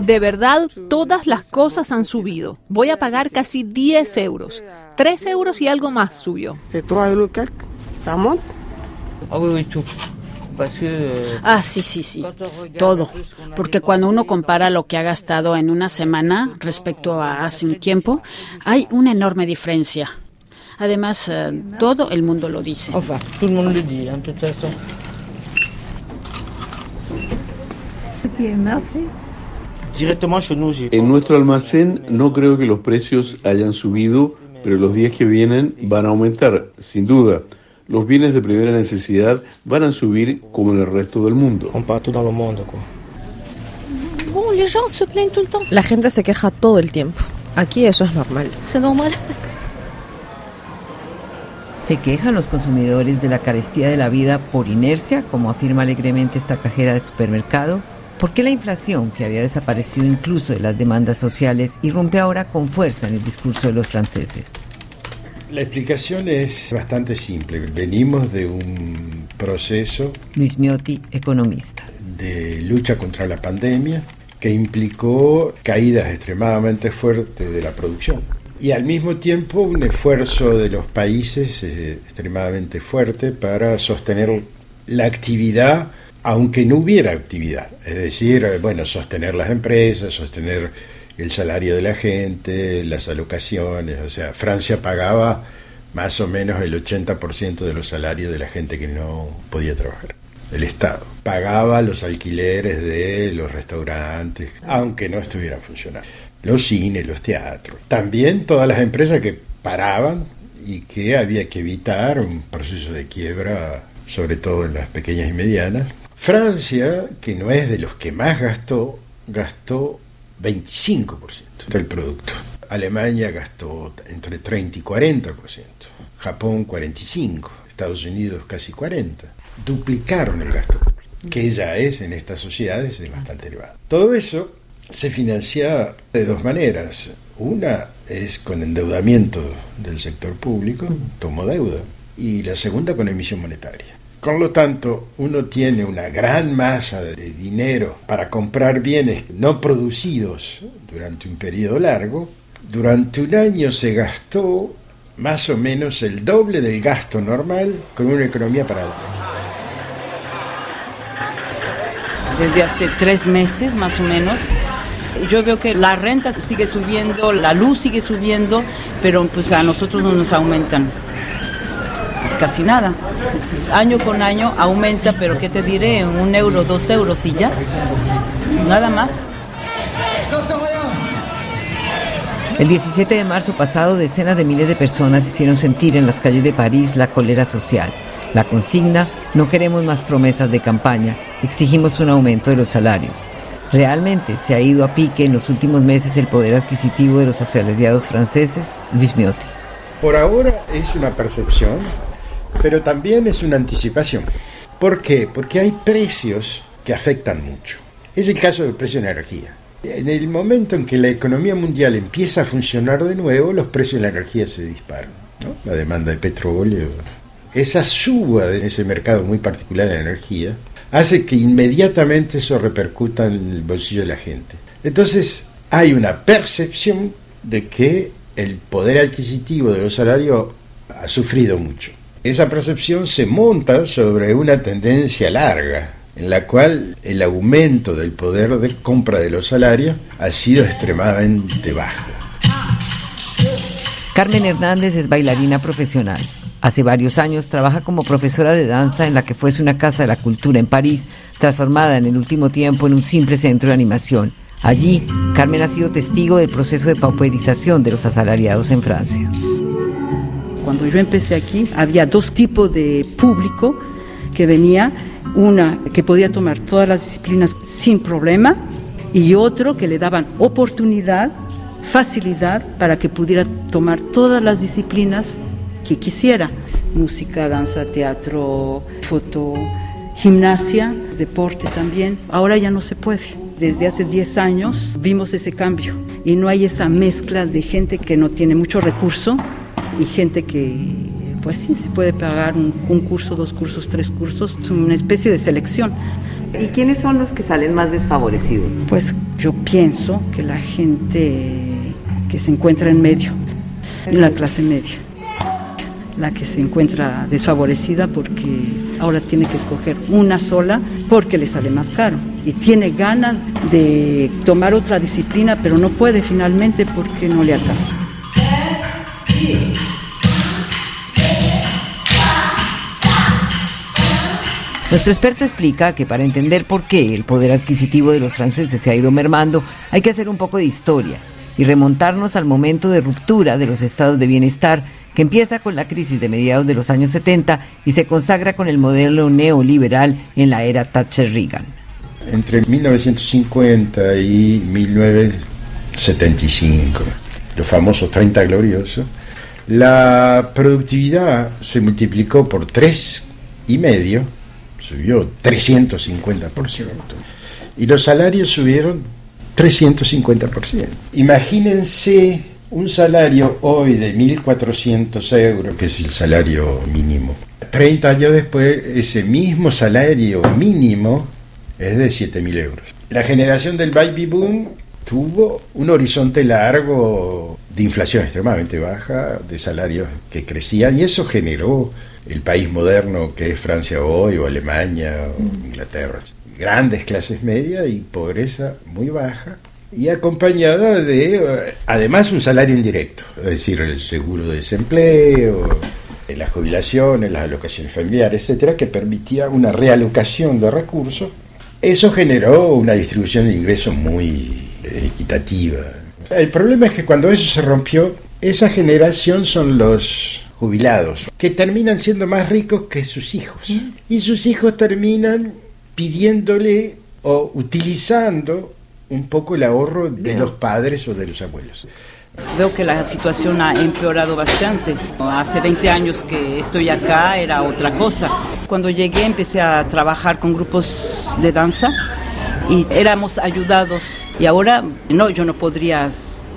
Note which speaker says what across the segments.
Speaker 1: De verdad, todas las cosas han subido. Voy a pagar casi 10 euros. 3 euros y algo más subió.
Speaker 2: Ah, sí, sí, sí. Todo. Porque cuando uno compara lo que ha gastado en una semana respecto a hace un tiempo, hay una enorme diferencia. Además, eh, todo el mundo lo dice.
Speaker 3: En nuestro almacén no creo que los precios hayan subido, pero los días que vienen van a aumentar, sin duda. Los bienes de primera necesidad van a subir como en el resto del mundo.
Speaker 4: La gente se queja todo el tiempo. Aquí eso es normal.
Speaker 5: ¿Se quejan los consumidores de la carestía de la vida por inercia, como afirma alegremente esta cajera de supermercado? ¿Por qué la inflación, que había desaparecido incluso de las demandas sociales, irrumpe ahora con fuerza en el discurso de los franceses?
Speaker 6: La explicación es bastante simple. Venimos de un proceso.
Speaker 5: Luis Miotti, economista.
Speaker 6: De lucha contra la pandemia que implicó caídas extremadamente fuertes de la producción y al mismo tiempo un esfuerzo de los países eh, extremadamente fuerte para sostener la actividad aunque no hubiera actividad, es decir, eh, bueno, sostener las empresas, sostener el salario de la gente, las alocaciones, o sea, Francia pagaba más o menos el 80% de los salarios de la gente que no podía trabajar. El Estado pagaba los alquileres de los restaurantes, aunque no estuvieran funcionando los cines, los teatros, también todas las empresas que paraban y que había que evitar un proceso de quiebra, sobre todo en las pequeñas y medianas. Francia, que no es de los que más gastó, gastó 25% del producto. Alemania gastó entre 30 y 40%, Japón 45%, Estados Unidos casi 40%. Duplicaron el gasto, que ya es en estas sociedades bastante elevado. Todo eso se financia de dos maneras. Una es con endeudamiento del sector público, tomo deuda, y la segunda con emisión monetaria. Con lo tanto, uno tiene una gran masa de dinero para comprar bienes no producidos durante un periodo largo. Durante un año se gastó más o menos el doble del gasto normal con una economía parada.
Speaker 7: Desde hace tres meses más o menos yo veo que la renta sigue subiendo, la luz sigue subiendo, pero pues a nosotros no nos aumentan. Pues casi nada. Año con año aumenta, pero ¿qué te diré? Un euro, dos euros y ya. Nada más.
Speaker 5: El 17 de marzo pasado, decenas de miles de personas hicieron sentir en las calles de París la cólera social. La consigna, no queremos más promesas de campaña, exigimos un aumento de los salarios. ¿Realmente se ha ido a pique en los últimos meses el poder adquisitivo de los asalariados franceses? Luis Miotti.
Speaker 6: Por ahora es una percepción, pero también es una anticipación. ¿Por qué? Porque hay precios que afectan mucho. Es el caso del precio de la energía. En el momento en que la economía mundial empieza a funcionar de nuevo, los precios de la energía se disparan. La demanda de petróleo, esa suba de ese mercado muy particular de la energía, hace que inmediatamente eso repercuta en el bolsillo de la gente. Entonces hay una percepción de que el poder adquisitivo de los salarios ha sufrido mucho. Esa percepción se monta sobre una tendencia larga, en la cual el aumento del poder de compra de los salarios ha sido extremadamente bajo.
Speaker 5: Carmen Hernández es bailarina profesional. Hace varios años trabaja como profesora de danza en la que fuese una casa de la cultura en París, transformada en el último tiempo en un simple centro de animación. Allí, Carmen ha sido testigo del proceso de pauperización de los asalariados en Francia.
Speaker 7: Cuando yo empecé aquí, había dos tipos de público que venía, una que podía tomar todas las disciplinas sin problema y otro que le daban oportunidad, facilidad para que pudiera tomar todas las disciplinas que quisiera. Música, danza, teatro, foto, gimnasia, deporte también. Ahora ya no se puede. Desde hace 10 años vimos ese cambio y no hay esa mezcla de gente que no tiene mucho recurso y gente que, pues sí, se puede pagar un, curso, dos cursos, tres cursos. Es una especie de selección.
Speaker 5: ¿Y quiénes son los que salen más desfavorecidos?
Speaker 7: Pues yo pienso que la gente que se encuentra en medio, en la clase media, la que se encuentra desfavorecida porque ahora tiene que escoger una sola porque le sale más caro y tiene ganas de tomar otra disciplina pero no puede finalmente porque no le alcanza.
Speaker 5: Nuestro experto explica que para entender por qué el poder adquisitivo de los franceses se ha ido mermando, hay que hacer un poco de historia y remontarnos al momento de ruptura de los estados de bienestar que empieza con la crisis de mediados de los años 70 y se consagra con el modelo neoliberal en la era Thatcher-Reagan.
Speaker 6: Entre 1950 y 1975, los famosos 30 gloriosos, la productividad se multiplicó por tres y medio subió 350%. Y los salarios subieron 350%. Imagínense un salario hoy de 1.400 euros, que es el salario mínimo. 30 años después, ese mismo salario mínimo es de 7.000 euros. La generación del baby boom tuvo un horizonte largo de inflación extremadamente baja, de salarios que crecían, y eso generó el país moderno que es Francia hoy, o Alemania, o mm. Inglaterra. Grandes clases medias y pobreza muy baja, y acompañada de, además, un salario indirecto, es decir, el seguro de desempleo, las jubilaciones, las alocaciones familiares, etcétera, que permitía una realocación de recursos. Eso generó una distribución de ingresos muy equitativa. El problema es que cuando eso se rompió, esa generación son los jubilados, que terminan siendo más ricos que sus hijos. Y sus hijos terminan pidiéndole o utilizando un poco el ahorro de los padres o de los abuelos.
Speaker 7: Veo que la situación ha empeorado bastante. Hace 20 años que estoy acá era otra cosa. Cuando llegué empecé a trabajar con grupos de danza y éramos ayudados. Y ahora no, yo no podría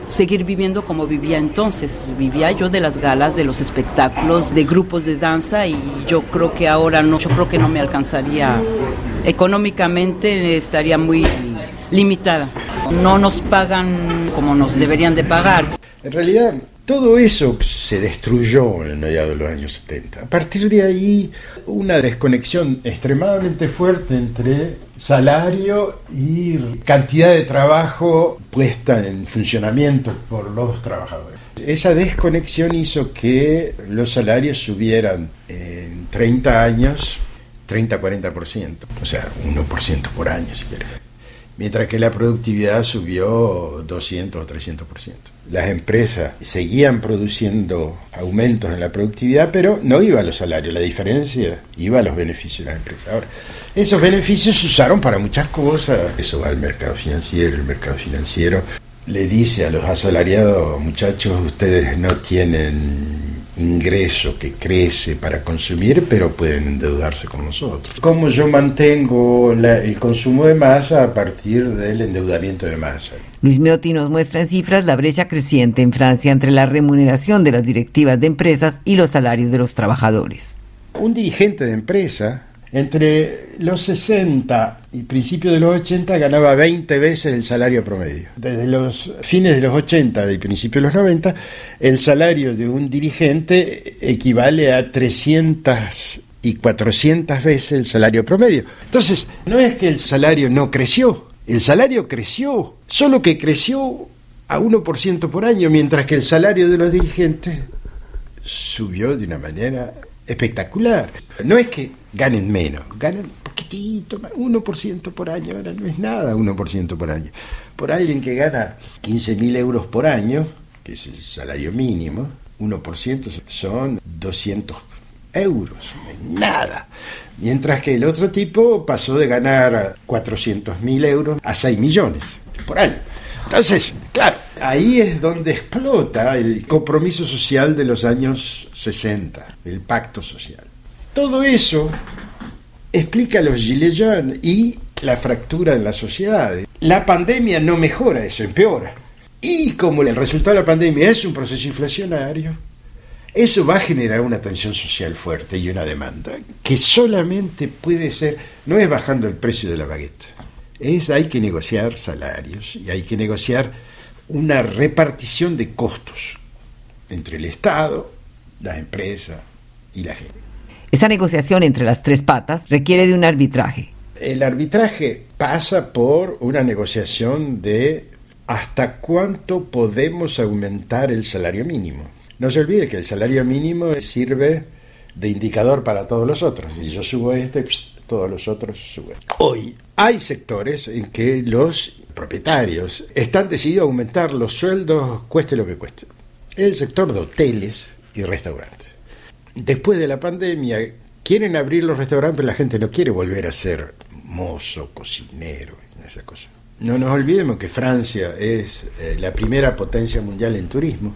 Speaker 7: seguir viviendo como vivía entonces. Vivía yo de las galas, de los espectáculos, de grupos de danza y yo creo que ahora no, yo creo que no me alcanzaría económicamente, estaría muy limitada. No nos pagan como nos deberían de pagar.
Speaker 6: En realidad, todo eso se destruyó en el mediado de los años 70. A partir de ahí, una desconexión extremadamente fuerte entre salario y cantidad de trabajo puesta en funcionamiento por los trabajadores. Esa desconexión hizo que los salarios subieran en 30 años 30-40%, o sea, 1% por año si quieres mientras que la productividad subió 200 o 300%. Las empresas seguían produciendo aumentos en la productividad, pero no iba a los salarios, la diferencia iba a los beneficios de las empresas. Ahora, esos beneficios se usaron para muchas cosas, eso va al mercado financiero, el mercado financiero le dice a los asalariados, muchachos, ustedes no tienen ingreso que crece para consumir, pero pueden endeudarse con nosotros. ¿Cómo yo mantengo el consumo de masa a partir del endeudamiento de masa?
Speaker 5: Luis Meotti nos muestra en cifras la brecha creciente en Francia entre la remuneración de las directivas de empresas y los salarios de los trabajadores.
Speaker 6: Un dirigente de empresa entre los 60 y principios de los 80 ganaba 20 veces el salario promedio. Desde los fines de los 80 y principios de los 90, el salario de un dirigente equivale a 300 y 400 veces el salario promedio. Entonces, no es que el salario no creció, el salario creció, solo que creció a 1% por año, mientras que el salario de los dirigentes subió de una manera espectacular. No es que ganen menos, ganan poquitito, 1% por año, ahora no es nada 1% por año. Por alguien que gana 15.000 euros por año, que es el salario mínimo, 1% son 200 euros, nada. Mientras que el otro tipo pasó de ganar 400.000 euros a 6 millones por año. Entonces, claro, ahí es donde explota el compromiso social de los años 60, el pacto social. Todo eso explica los gilets jaunes y la fractura en la sociedad. La pandemia no mejora eso, empeora. Y como el resultado de la pandemia es un proceso inflacionario, Eso va a generar una tensión social fuerte y una demanda que solamente puede ser, no es bajando el precio de la baguette, es hay que negociar salarios y hay que negociar una repartición de costos entre el Estado, las empresas y la gente.
Speaker 5: Esa negociación entre las tres patas requiere de un arbitraje.
Speaker 6: El arbitraje pasa por una negociación de hasta cuánto podemos aumentar el salario mínimo. No se olvide que el salario mínimo sirve de indicador para todos los otros. Si yo subo este, todos los otros suben. Hoy hay sectores en que los propietarios están decididos a aumentar los sueldos cueste lo que cueste. El sector de hoteles y restaurantes. Después de la pandemia, quieren abrir los restaurantes, pero la gente no quiere volver a ser mozo, cocinero, esa cosa. No nos olvidemos que Francia es eh, la primera potencia mundial en turismo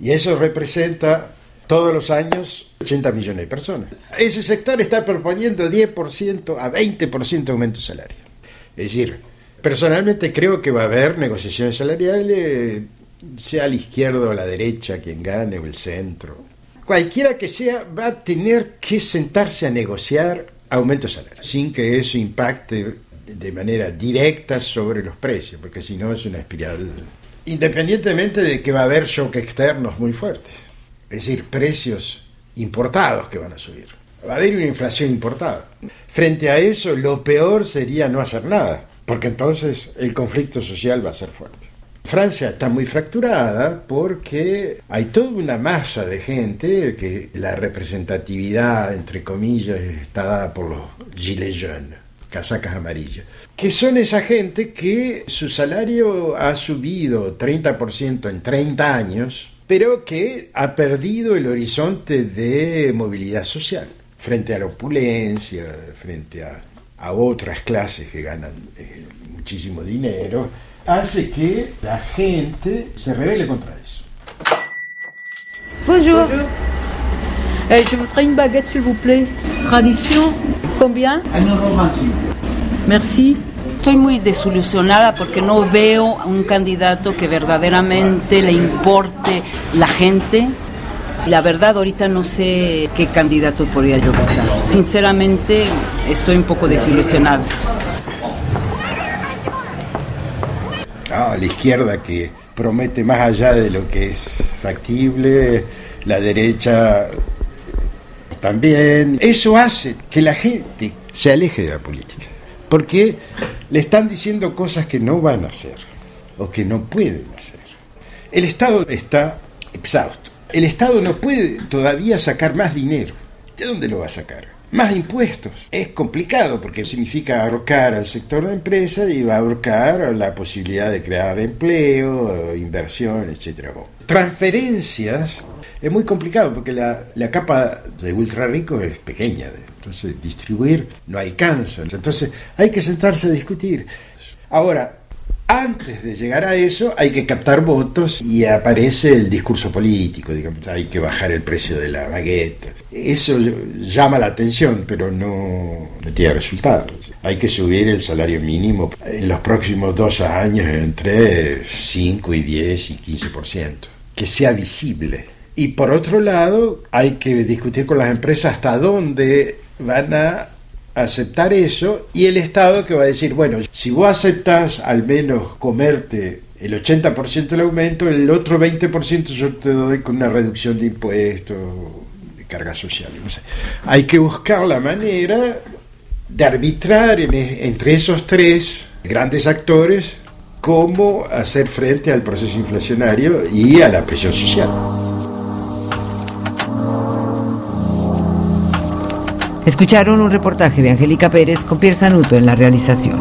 Speaker 6: y eso representa todos los años 80 millones de personas. Ese sector está proponiendo 10% a 20% aumento salario. Es decir, personalmente creo que va a haber negociaciones salariales, sea la izquierda o la derecha quien gane o el centro. Cualquiera que sea, va a tener que sentarse a negociar aumentos salariales, sin que eso impacte de manera directa sobre los precios, porque si no es una espiral. Independientemente de que va a haber shock externos muy fuertes, es decir, precios importados que van a subir. Va a haber una inflación importada. Frente a eso, lo peor sería no hacer nada, porque entonces el conflicto social va a ser fuerte. Francia está muy fracturada porque hay toda una masa de gente que la representatividad, entre comillas, está dada por los gilets jaunes, casacas amarillas, que son esa gente que su salario ha subido 30% en 30 años, pero que ha perdido el horizonte de movilidad social frente a la opulencia, frente a, a otras clases que ganan eh, muchísimo dinero hace que la gente se revele contra eso.
Speaker 7: Bonjour. Eh, je voudrais une baguette, s'il vous plaît. Tradition, combien Merci.
Speaker 8: Estoy muy desilusionada porque no veo un candidato que verdaderamente le importe la gente. La verdad, ahorita no sé qué candidato podría yo votar. Sinceramente, estoy un poco desilusionada.
Speaker 6: Ah, la izquierda que promete más allá de lo que es factible, la derecha también. Eso hace que la gente se aleje de la política, porque le están diciendo cosas que no van a hacer o que no pueden hacer. El Estado está exhausto. El Estado no puede todavía sacar más dinero. ¿De dónde lo va a sacar? Más impuestos. Es complicado porque significa ahorcar al sector de empresa y va a ahorcar la posibilidad de crear empleo, inversión, etcétera. Transferencias es muy complicado porque la, la capa de ultra rico es pequeña, entonces distribuir no alcanza. Entonces hay que sentarse a discutir. Ahora, antes de llegar a eso hay que captar votos y aparece el discurso político, digamos, hay que bajar el precio de la baguette. Eso llama la atención, pero no, no tiene resultados. Hay que subir el salario mínimo en los próximos dos años entre 5 y 10 y 15%, que sea visible. Y por otro lado, hay que discutir con las empresas hasta dónde van a aceptar eso y el Estado que va a decir, bueno, si vos aceptas al menos comerte el 80% del aumento, el otro 20% yo te doy con una reducción de impuestos, de cargas sociales. No sé. Hay que buscar la manera de arbitrar entre esos tres grandes actores cómo hacer frente al proceso inflacionario y a la presión social.
Speaker 5: Escucharon un reportaje de Angélica Pérez con Pierre Sanuto en la realización.